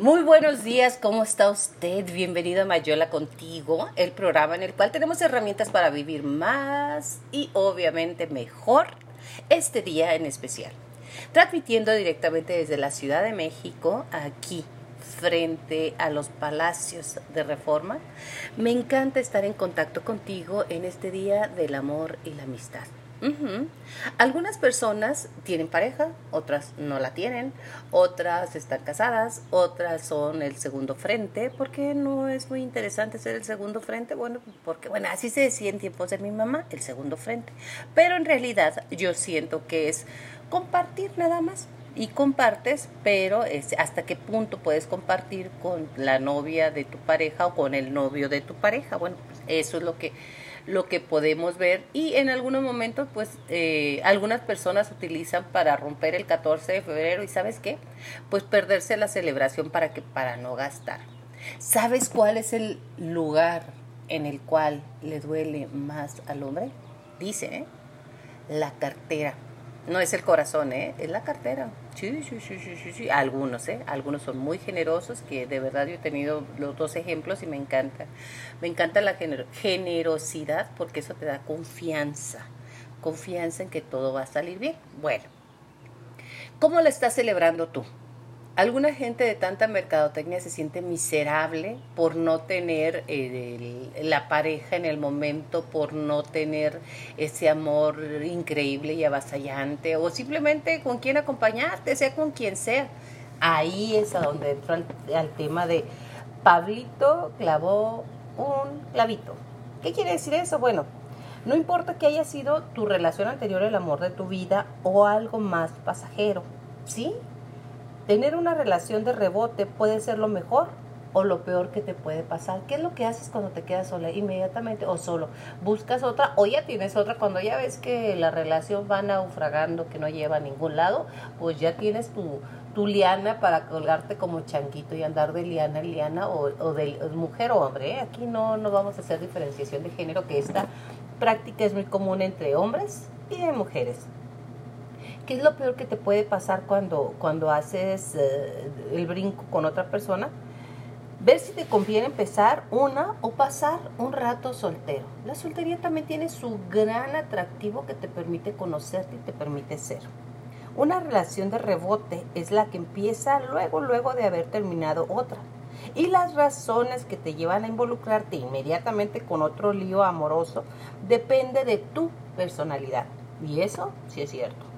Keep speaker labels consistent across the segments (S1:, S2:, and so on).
S1: Muy buenos días, ¿cómo está usted? Bienvenido a Mayola Contigo, el programa en el cual tenemos herramientas para vivir más y obviamente mejor este día en especial. Transmitiendo directamente desde la Ciudad de México, aquí frente a los palacios de reforma. Me encanta estar en contacto contigo en este día del amor y la amistad. Algunas personas tienen pareja, otras no la tienen, otras están casadas, otras son el segundo frente. ¿Por qué no es muy interesante ser el segundo frente? Bueno, porque bueno, así se decía en tiempos de mi mamá, el segundo frente. Pero en realidad yo siento que es compartir nada más y compartes, pero es hasta qué punto puedes compartir con la novia de tu pareja o con el novio de tu pareja. Bueno, eso es lo que lo que podemos ver. Y en algunos momentos pues eh, algunas personas utilizan para romper el 14 de febrero y sabes qué pues perderse la celebración para que para no gastar. Sabes cuál es el lugar en el cual le duele más al hombre dice ¿eh? la cartera no es el corazón, ¿eh? Es la cartera. Sí, sí, sí, sí, sí, Algunos, ¿eh? Algunos son muy generosos, que de verdad yo he tenido los dos ejemplos y me encanta. Me encanta la generosidad porque eso te da confianza. Confianza en que todo va a salir bien. Bueno, ¿cómo lo estás celebrando tú? Alguna gente de tanta mercadotecnia se siente miserable por no tener la pareja en el momento, por no tener ese amor increíble y avasallante, o simplemente con quien acompañarte, sea con quien sea. Ahí es a donde entro al, tema de Pablito clavó un clavito. ¿Qué quiere decir eso? Bueno, no importa que haya sido tu relación anterior el amor de tu vida o algo más pasajero, ¿sí? Tener una relación de rebote puede ser lo mejor o lo peor que te puede pasar. ¿Qué es lo que haces cuando te quedas sola? Inmediatamente o solo. Buscas otra o ya tienes otra. Cuando ya ves que la relación va naufragando, que no lleva a ningún lado, pues ya tienes tu, tu liana para colgarte como chanquito y andar de liana en liana o, de mujer o hombre. ¿eh? Aquí no, no vamos a hacer diferenciación de género, que esta práctica es muy común entre hombres y de mujeres. ¿Qué es lo peor que te puede pasar cuando, cuando haces eh, el brinco con otra persona? Ver si te conviene empezar una o pasar un rato soltero. La soltería también tiene su gran atractivo que te permite conocerte y te permite ser. Una relación de rebote es la que empieza luego, luego de haber terminado otra. Y las razones que te llevan a involucrarte inmediatamente con otro lío amoroso depende de tu personalidad. Y eso sí es cierto.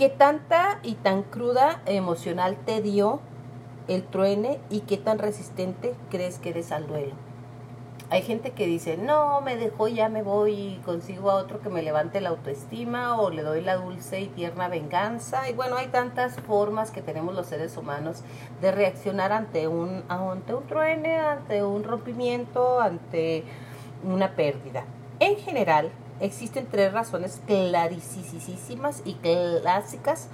S1: ¿Qué tanta y tan cruda emocional te dio el truene y qué tan resistente crees que eres al duelo? Hay gente que dice, no, me dejó, ya me voy y consigo a otro que me levante la autoestima o le doy la dulce y tierna venganza. Y bueno, hay tantas formas que tenemos los seres humanos de reaccionar ante un, ante un truene, ante un rompimiento, ante una pérdida. En general, existen tres razones clarísimas y clásicas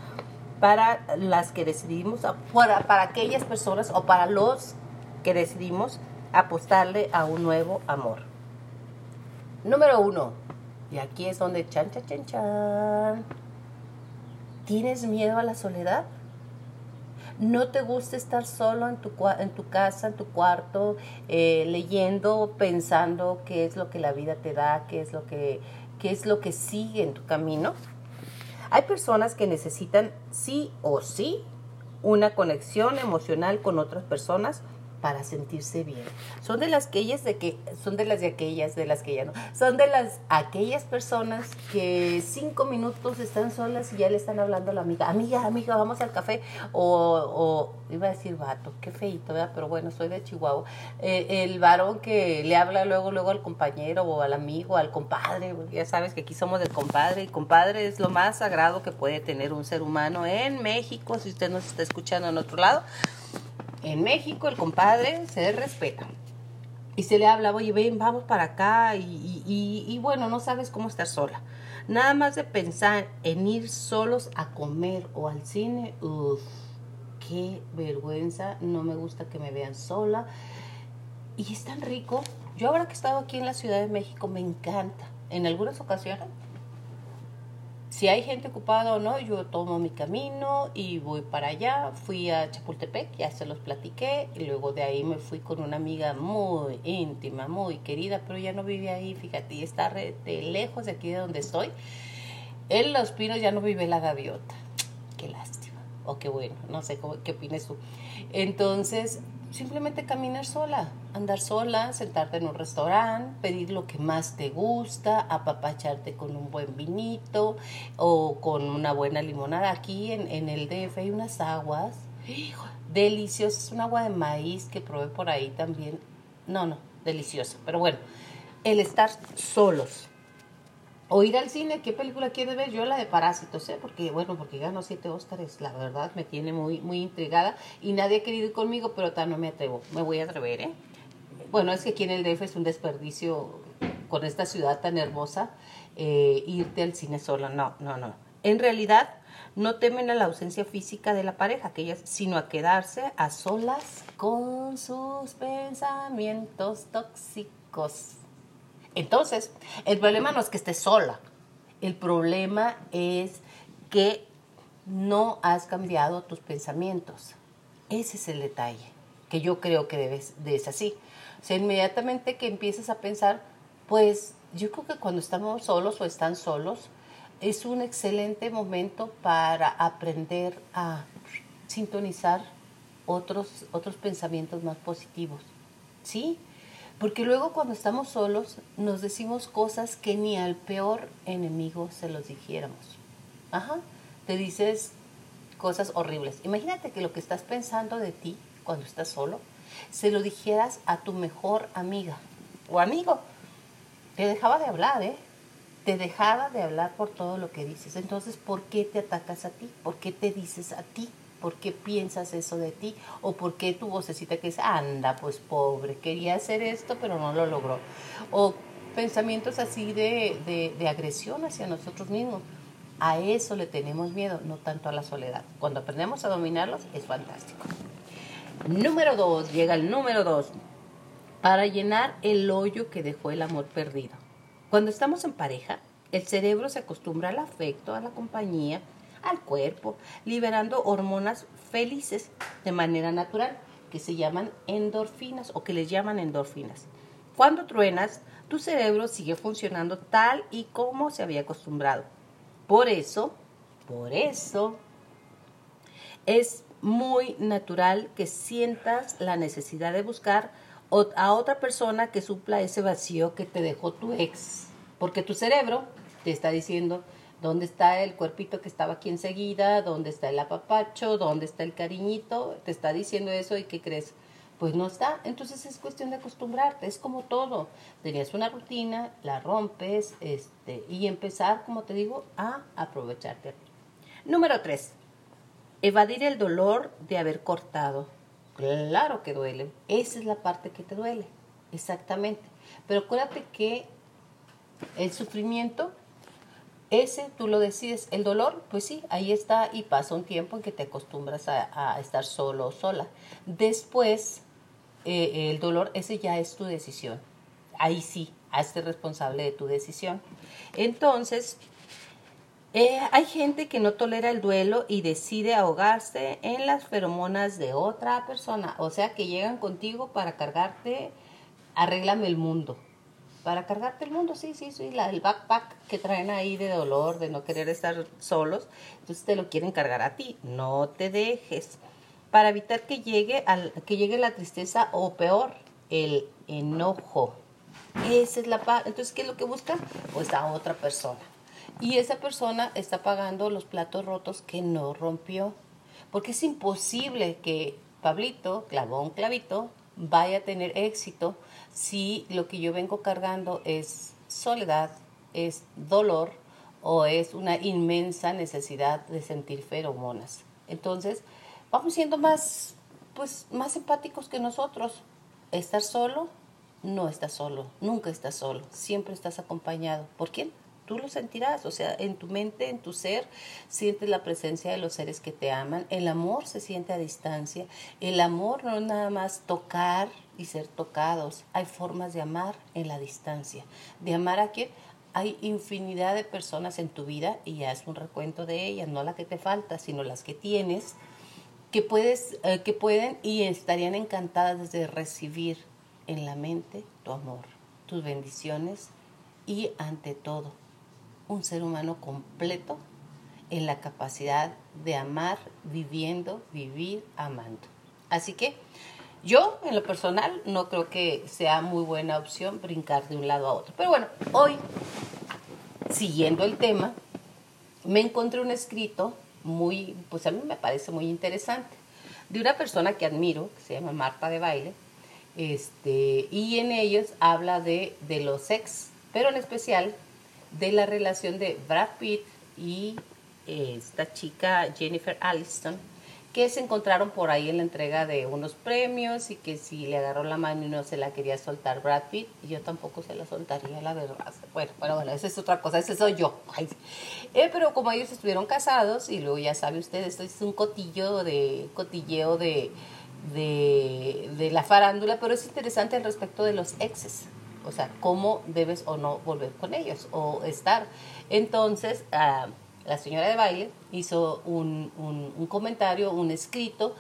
S1: para las que decidimos, para, para aquellas personas o para los que decidimos apostarle a un nuevo amor. Número uno, y aquí es donde chan, chan, chan, chan. ¿Tienes miedo a la soledad? No te gusta estar solo en tu, en tu casa, en tu cuarto, eh, leyendo, pensando qué es lo que la vida te da, qué es lo que, qué es lo que sigue en tu camino. Hay personas que necesitan sí o sí una conexión emocional con otras personas para sentirse bien. Son de las aquellas de que son de las de aquellas de las que ya no. Son de las aquellas personas que cinco minutos están solas y ya le están hablando a la amiga, amiga, amiga, vamos al café o, iba a decir vato, qué feito, ¿verdad? Pero bueno, soy de Chihuahua. Eh, el varón que le habla luego luego al compañero o al amigo, al compadre, ya sabes que aquí somos del compadre y compadre es lo más sagrado que puede tener un ser humano en México, si usted nos está escuchando en otro lado en México el compadre se respeta. Y se le habla, oye, ven, vamos para acá. Y, y, bueno, no sabes cómo estar sola. Nada más de pensar en ir solos a comer o al cine, uff, qué vergüenza. No me gusta que me vean sola. Y es tan rico. Yo ahora que he estado aquí en la Ciudad de México me encanta. En algunas ocasiones Si hay gente ocupada o no, yo tomo mi camino y voy para allá. Fui a Chapultepec, ya se los platiqué, y luego de ahí me fui con una amiga muy íntima, muy querida, pero ya no vive ahí, fíjate, y está de lejos de aquí de donde estoy. En Los Pinos ya no vive la gaviota. Qué lástima. O qué bueno, no sé cómo, qué opinas tú. Entonces, simplemente caminar sola, andar sola, sentarte en un restaurante, pedir lo que más te gusta, apapacharte con un buen vinito o con una buena limonada. Aquí en, en el DF hay unas aguas deliciosas, un agua de maíz que probé por ahí también. No, no, deliciosa. Pero bueno, el estar solos, o ir al cine, ¿qué película quieres ver? Yo la de Parásitos, ¿eh? Porque, bueno, porque ganó siete Óscares, la verdad me tiene muy, muy intrigada. Y nadie ha querido ir conmigo, pero tal no me atrevo. Me voy a atrever, ¿eh? Bueno, es que aquí en el DF es un desperdicio con esta ciudad tan hermosa, eh, irte al cine solo. No, no, no. En realidad, no temen a la ausencia física de la pareja, que sino a quedarse a solas con sus pensamientos tóxicos. Entonces, el problema no es que estés sola, el problema es que no has cambiado tus pensamientos. Ese es el detalle, que yo creo que debes, de es así. O sea, inmediatamente que empiezas a pensar, pues yo creo que cuando estamos solos o están solos, es un excelente momento para aprender a sintonizar otros, otros pensamientos más positivos. ¿Sí? Porque luego cuando estamos solos nos decimos cosas que ni al peor enemigo se los dijéramos. Ajá, te dices cosas horribles. Imagínate que lo que estás pensando de ti cuando estás solo, se lo dijeras a tu mejor amiga o amigo. Te dejaba de hablar, ¿eh? Te dejaba de hablar por todo lo que dices. Entonces, ¿por qué te atacas a ti? ¿Por qué te dices a ti? ¿Por qué piensas eso de ti? ¿O por qué tu vocecita que dice, anda, pues pobre, quería hacer esto, pero no lo logró? O pensamientos así de, de, agresión hacia nosotros mismos. A eso le tenemos miedo, no tanto a la soledad. Cuando aprendemos a dominarlos, es fantástico. Número dos, llega el número dos. Para llenar el hoyo que dejó el amor perdido. Cuando estamos en pareja, el cerebro se acostumbra al afecto, a la compañía, al cuerpo, liberando hormonas felices de manera natural, que se llaman endorfinas o que les llaman endorfinas. Cuando truenas, tu cerebro sigue funcionando tal y como se había acostumbrado. Por eso, por eso, es muy natural que sientas la necesidad de buscar a otra persona que supla ese vacío que te dejó tu ex. Porque tu cerebro te está diciendo, ¿Dónde está el cuerpito que estaba aquí enseguida? ¿Dónde está el apapacho? ¿Dónde está el cariñito? Te está diciendo eso y ¿qué crees? Pues no está. Entonces es cuestión de acostumbrarte. Es como todo. Tenías una rutina, la rompes este, y empezar, como te digo, a aprovecharte. Número tres. Evadir el dolor de haber cortado. Claro que duele. Esa es la parte que te duele. Exactamente. Pero acuérdate que el sufrimiento ese tú lo decides. El dolor, pues sí, ahí está y pasa un tiempo en que te acostumbras a, estar solo o sola. Después, eh, el dolor, ese ya es tu decisión. Ahí sí, hazte responsable de tu decisión. Entonces, eh, hay gente que no tolera el duelo y decide ahogarse en las feromonas de otra persona. O sea, que llegan contigo para cargarte, arréglame el mundo para cargarte el mundo, sí, sí, sí, la, el backpack que traen ahí de dolor, de no querer estar solos, entonces te lo quieren cargar a ti, no te dejes, para evitar que llegue, al, que llegue la tristeza o peor, el enojo. Esa es la entonces, ¿qué es lo que buscan? Pues a otra persona. Y esa persona está pagando los platos rotos que no rompió, porque es imposible que Pablito, clavó clavito, vaya a tener éxito si lo que yo vengo cargando es soledad, es dolor o es una inmensa necesidad de sentir feromonas. Entonces, vamos siendo más, pues, más empáticos que nosotros. Estar solo, no estás solo, nunca estás solo, siempre estás acompañado. ¿Por quién? Tú lo sentirás, o sea, en tu mente, en tu ser, sientes la presencia de los seres que te aman. El amor se siente a distancia. El amor no es nada más tocar y ser tocados. Hay formas de amar en la distancia. ¿De amar a quién? hay infinidad de personas en tu vida, y ya es un recuento de ellas, no la que te falta, sino las que tienes, que, puedes, eh, que pueden y estarían encantadas de recibir en la mente tu amor, tus bendiciones y ante todo, un ser humano completo en la capacidad de amar, viviendo, vivir, amando. Así que yo, en lo personal, no creo que sea muy buena opción brincar de un lado a otro. Pero bueno, hoy, siguiendo el tema, me encontré un escrito muy, pues a mí me parece muy interesante, de una persona que admiro, que se llama Marta de Baile, este, y en ellos habla de, de los ex, pero en especial de la relación de Brad Pitt y esta chica Jennifer Aniston, que se encontraron por ahí en la entrega de unos premios y que si le agarró la mano y no se la quería soltar Brad Pitt, y yo tampoco se la soltaría, la verdad. Bueno, pero bueno, esa es otra cosa, ese soy yo. Eh, pero como ellos estuvieron casados, y luego ya sabe usted, esto es un cotillo de, cotilleo de, de, de la farándula, pero es interesante al respecto de los exes. O sea, cómo debes o no volver con ellos o estar. Entonces, uh, la señora de baile, hizo un, un, comentario, un escrito,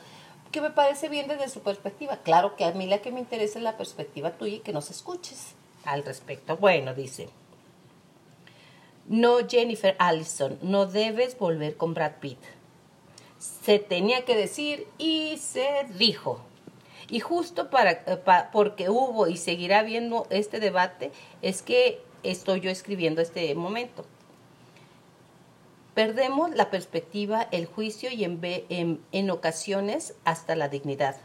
S1: que me parece bien desde su perspectiva. Claro que a mí la que me interesa es la perspectiva tuya y que nos escuches al respecto. Bueno, dice, no Jennifer Allison, no debes volver con Brad Pitt. Se tenía que decir y se dijo. Y justo para, eh, porque hubo y seguirá habiendo este debate, es que estoy yo escribiendo este momento. Perdemos la perspectiva, el juicio y en, en, ocasiones hasta la dignidad.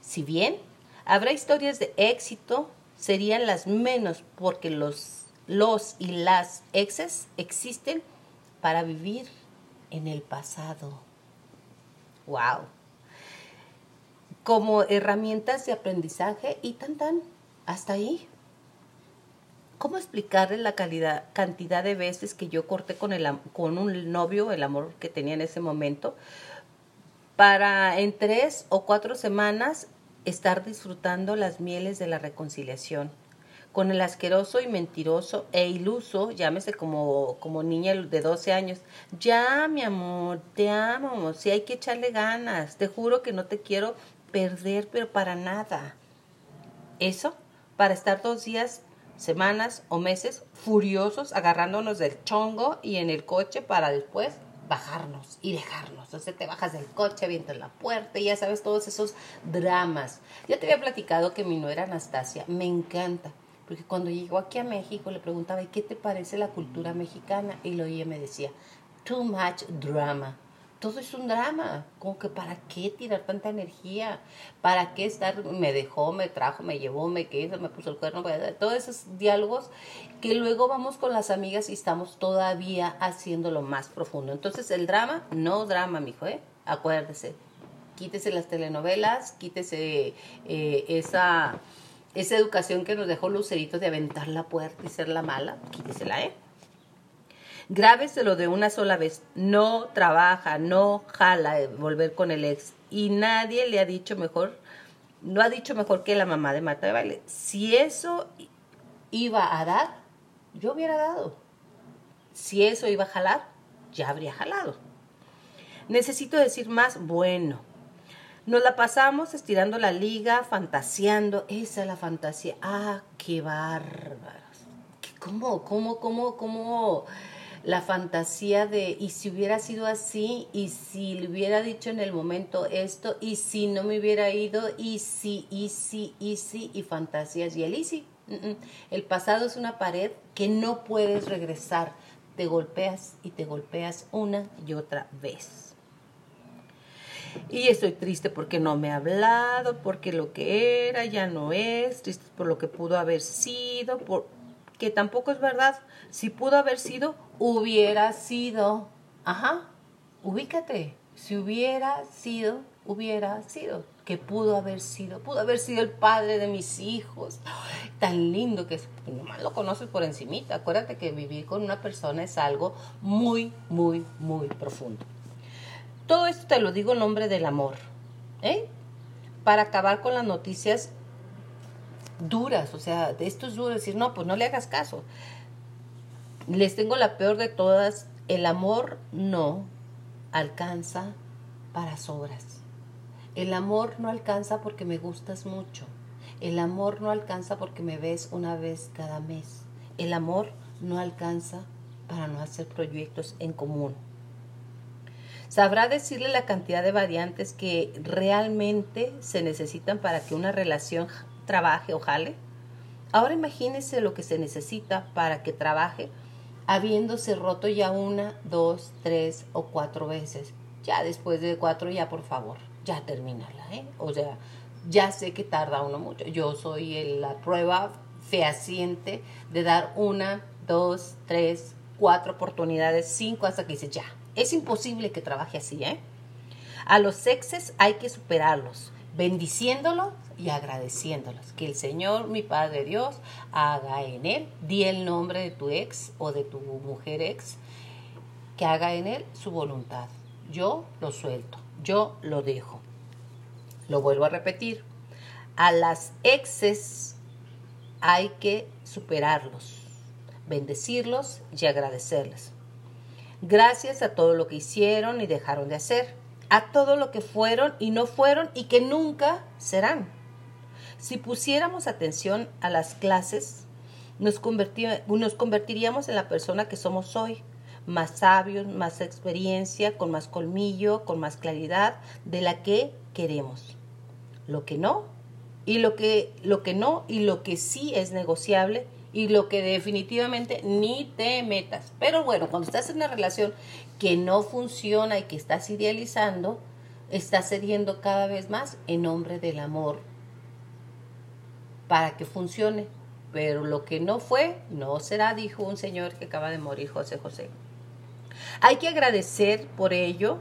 S1: Si bien habrá historias de éxito, serían las menos porque los, los y las exes existen para vivir en el pasado. ¡Wow! Como herramientas de aprendizaje y tan tan, hasta ahí. ¿Cómo explicarle la calidad, cantidad de veces que yo corté con, el, con un novio, el amor que tenía en ese momento, para en tres o cuatro semanas estar disfrutando las mieles de la reconciliación? Con el asqueroso y mentiroso e iluso, llámese como, como niña de 12 años, ya mi amor, te amo, si hay que echarle ganas, te juro que no te quiero perder, pero para nada. Eso, para estar dos días semanas o meses furiosos agarrándonos del chongo y en el coche para después bajarnos y dejarnos. Entonces te bajas del coche, avientas la puerta y ya sabes todos esos dramas. Ya te había platicado que mi nuera Anastasia me encanta, porque cuando llegó aquí a México le preguntaba, ¿y qué te parece la cultura mexicana? Y lo oía me decía, too much drama todo es un drama, como que para qué tirar tanta energía, para qué estar, me dejó, me trajo, me llevó, me quedó, me puso el cuerno, todos esos diálogos que luego vamos con las amigas y estamos todavía haciéndolo más profundo. Entonces el drama, no drama, mijo, ¿eh? Acuérdese, quítese las telenovelas, quítese eh, esa, esa educación que nos dejó Lucerito de aventar la puerta y ser la mala, quítesela, ¿eh? Grábeselo de una sola vez. No trabaja, no jala volver con el ex. Y nadie le ha dicho mejor, no ha dicho mejor que la mamá de Marta de Baile. Si eso iba a dar, yo hubiera dado. Si eso iba a jalar, ya habría jalado. Necesito decir más, bueno. Nos la pasamos estirando la liga, fantaseando. Esa es la fantasía. Ah, qué bárbaros. ¿Cómo, cómo, cómo, cómo? La fantasía de, y si hubiera sido así, y si le hubiera dicho en el momento esto, y si no me hubiera ido, y si, y si, y si, y fantasías, y el y si. El pasado es una pared que no puedes regresar. Te golpeas y te golpeas una y otra vez. Y estoy triste porque no me ha hablado, porque lo que era ya no es, triste por lo que pudo haber sido, por, que tampoco es verdad. Si pudo haber sido, hubiera sido. Ajá, ubícate. Si hubiera sido, hubiera sido. Que pudo haber sido. Pudo haber sido el padre de mis hijos. Tan lindo que es. Nomás lo conoces por encimita. Acuérdate que vivir con una persona es algo muy, muy, muy profundo. Todo esto te lo digo en nombre del amor. ¿eh? Para acabar con las noticias duras, o sea, de esto es duro decir, no, pues no le hagas caso. Les tengo la peor de todas. El amor no alcanza para sobras. El amor no alcanza porque me gustas mucho. El amor no alcanza porque me ves una vez cada mes. El amor no alcanza para no hacer proyectos en común. Sabrá decirle la cantidad de variantes que realmente se necesitan para que una relación trabaje o jale. Ahora imagínese lo que se necesita para que trabaje habiéndose roto ya una, dos, tres o cuatro veces. Ya después de cuatro, ya por favor, ya terminarla, ¿eh? O sea, ya sé que tarda uno mucho. Yo soy la prueba fehaciente de dar una, dos, tres, cuatro oportunidades, cinco hasta que dice ya. Es imposible que trabaje así, ¿eh? A los exes hay que superarlos, bendiciéndolos y agradeciéndolos. Que el Señor, mi Padre Dios, haga en él, di el nombre de tu ex o de tu mujer ex, que haga en él su voluntad. Yo lo suelto, yo lo dejo. Lo vuelvo a repetir. A las exes hay que superarlos, bendecirlos y agradecerles. Gracias a todo lo que hicieron y dejaron de hacer, a todo lo que fueron y no fueron y que nunca serán. Si pusiéramos atención a las clases, nos, convertiríamos en la persona que somos hoy, más sabios, más experiencia, con más colmillo, con más claridad de la que queremos. Lo que no y lo que, lo que no y lo que sí es negociable y lo que definitivamente ni te metas. Pero bueno, cuando estás en una relación que no funciona y que estás idealizando, estás cediendo cada vez más en nombre del amor para que funcione. Pero lo que no fue, no será, dijo un señor que acaba de morir, José José. Hay que agradecer por ello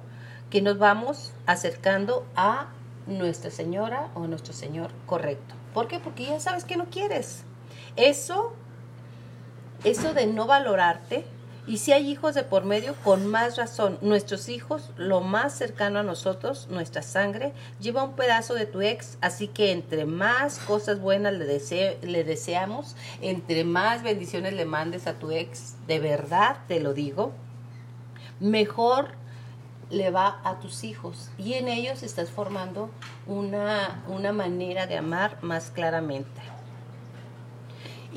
S1: que nos vamos acercando a Nuestra Señora o nuestro Señor correcto. ¿Por qué? Porque ya sabes que no quieres. Eso, eso de no valorarte, y si hay hijos de por medio, con más razón, nuestros hijos, lo más cercano a nosotros, nuestra sangre, lleva un pedazo de tu ex, así que entre más cosas buenas le, le deseamos, entre más bendiciones le mandes a tu ex, de verdad te lo digo, mejor le va a tus hijos y en ellos estás formando una, una manera de amar más claramente.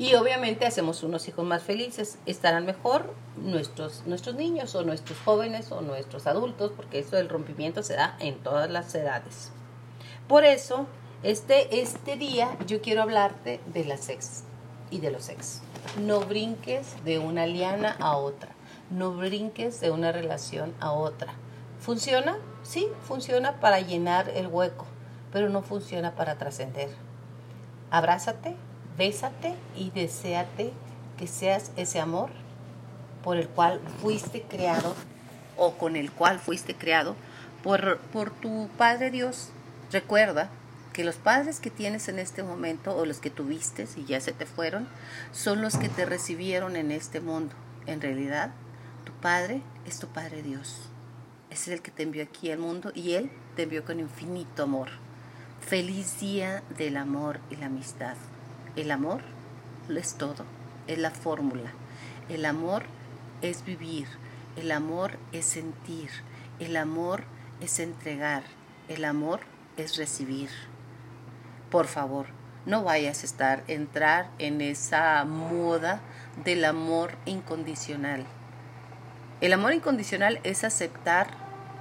S1: Y obviamente hacemos unos hijos más felices. Estarán mejor nuestros, nuestros niños o nuestros jóvenes o nuestros adultos, porque eso del rompimiento se da en todas las edades. Por eso, este, este día yo quiero hablarte de las ex y de los ex. No brinques de una liana a otra. No brinques de una relación a otra. ¿Funciona? Sí, funciona para llenar el hueco, pero no funciona para trascender. Abrázate, bésate y deséate que seas ese amor por el cual fuiste creado o con el cual fuiste creado por, por tu Padre Dios. Recuerda que los padres que tienes en este momento o los que tuviste y ya se te fueron son los que te recibieron en este mundo. En realidad, tu Padre es tu Padre Dios. Es el que te envió aquí al mundo y Él te envió con infinito amor. Feliz día del amor y la amistad. El amor es todo, es la fórmula. El amor es vivir, el amor es sentir, el amor es entregar, el amor es recibir. Por favor, no vayas a estar entrar en esa moda del amor incondicional. El amor incondicional es aceptar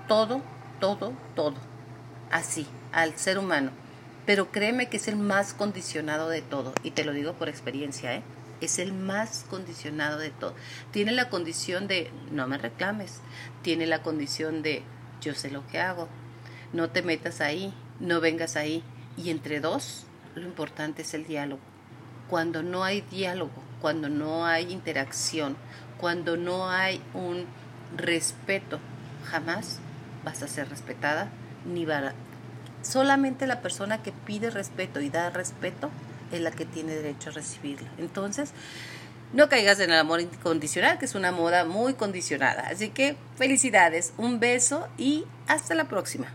S1: todo, todo, todo, así, al ser humano pero créeme que es el más condicionado de todo, y te lo digo por experiencia, ¿eh? es el más condicionado de todo. Tiene la condición de no me reclames, tiene la condición de yo sé lo que hago, no te metas ahí, no vengas ahí, y entre dos lo importante es el diálogo. Cuando no hay diálogo, cuando no hay interacción, cuando no hay un respeto, jamás vas a ser respetada ni, va, Solamente la persona que pide respeto y da respeto es la que tiene derecho a recibirlo. Entonces, no caigas en el amor incondicional, que es una moda muy condicionada. Así que felicidades, un beso y hasta la próxima.